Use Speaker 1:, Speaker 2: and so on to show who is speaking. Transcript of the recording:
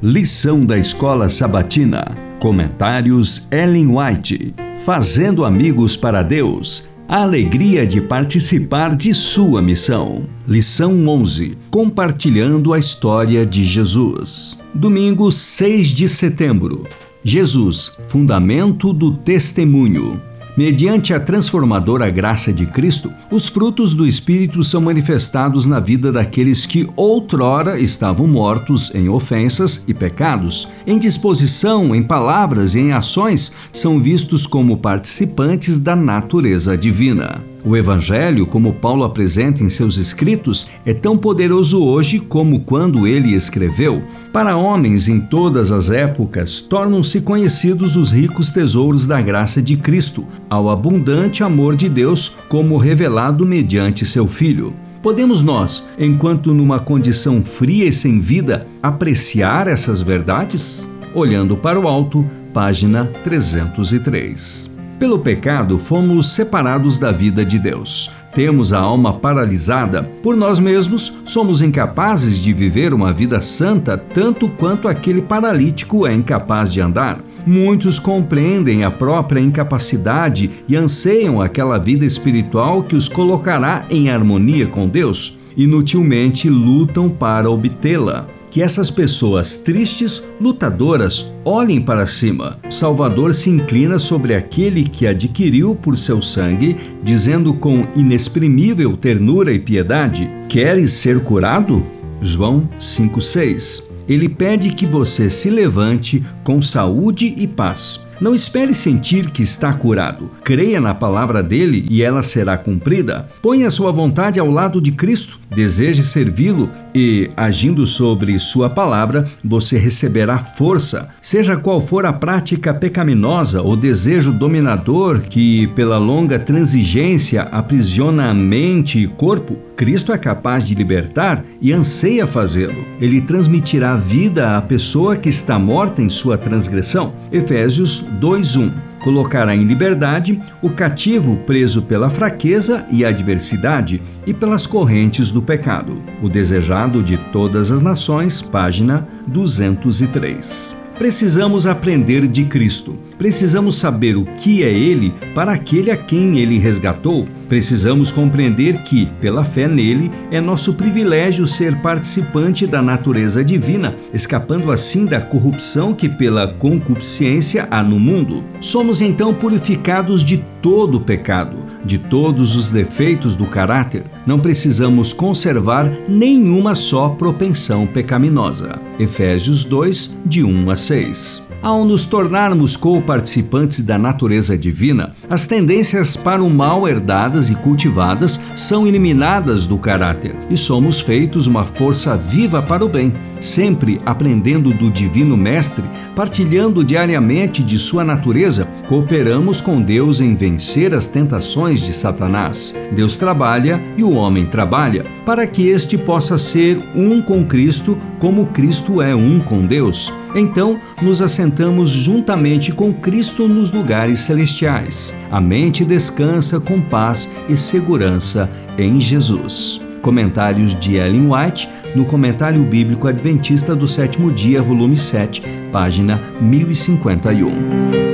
Speaker 1: Lição da Escola Sabatina. Comentários Ellen White. Fazendo amigos para Deus. A alegria de participar de sua missão. Lição 11. Compartilhando a história de Jesus. Domingo 6 de setembro. Jesus, fundamento do testemunho. Mediante a transformadora graça de Cristo, os frutos do Espírito são manifestados na vida daqueles que outrora estavam mortos em ofensas e pecados. Em disposição, em palavras e em ações, são vistos como participantes da natureza divina. O Evangelho, como Paulo apresenta em seus escritos, é tão poderoso hoje como quando ele escreveu. Para homens em todas as épocas, tornam-se conhecidos os ricos tesouros da graça de Cristo, ao abundante amor de Deus, como revelado mediante seu Filho. Podemos nós, enquanto numa condição fria e sem vida, apreciar essas verdades? Olhando para o alto, página 303. Pelo pecado, fomos separados da vida de Deus. Temos a alma paralisada. Por nós mesmos, somos incapazes de viver uma vida santa tanto quanto aquele paralítico é incapaz de andar. Muitos compreendem a própria incapacidade e anseiam aquela vida espiritual que os colocará em harmonia com Deus. Inutilmente lutam para obtê-la que essas pessoas tristes, lutadoras, olhem para cima. O Salvador se inclina sobre aquele que adquiriu por seu sangue, dizendo com inexprimível ternura e piedade: Queres ser curado? João 5,6 Ele pede que você se levante com saúde e paz. Não espere sentir que está curado. Creia na palavra dele e ela será cumprida. Ponha sua vontade ao lado de Cristo. Deseje servi-lo e, agindo sobre sua palavra, você receberá força. Seja qual for a prática pecaminosa ou desejo dominador que, pela longa transigência, aprisiona a mente e corpo, Cristo é capaz de libertar e anseia fazê-lo. Ele transmitirá vida à pessoa que está morta em sua transgressão. Efésios 2:1 colocará em liberdade o cativo preso pela fraqueza e adversidade e pelas correntes do pecado. O desejado de todas as nações, página 203. Precisamos aprender de Cristo. Precisamos saber o que é Ele para aquele a quem Ele resgatou. Precisamos compreender que, pela fé nele, é nosso privilégio ser participante da natureza divina, escapando assim da corrupção que, pela concupiscência, há no mundo. Somos então purificados de todo pecado, de todos os defeitos do caráter. Não precisamos conservar nenhuma só propensão pecaminosa. Efésios 2, de 1 a 6. Ao nos tornarmos co-participantes da natureza divina, as tendências para o mal herdadas e cultivadas são eliminadas do caráter e somos feitos uma força viva para o bem, sempre aprendendo do Divino Mestre, partilhando diariamente de sua natureza, cooperamos com Deus em vencer as tentações de Satanás. Deus trabalha e o homem trabalha para que este possa ser um com Cristo, como Cristo é um com Deus. Então, nos assentamos juntamente com Cristo nos lugares celestiais. A mente descansa com paz e segurança em Jesus. Comentários de Ellen White no Comentário Bíblico Adventista do Sétimo Dia, volume 7, página 1051.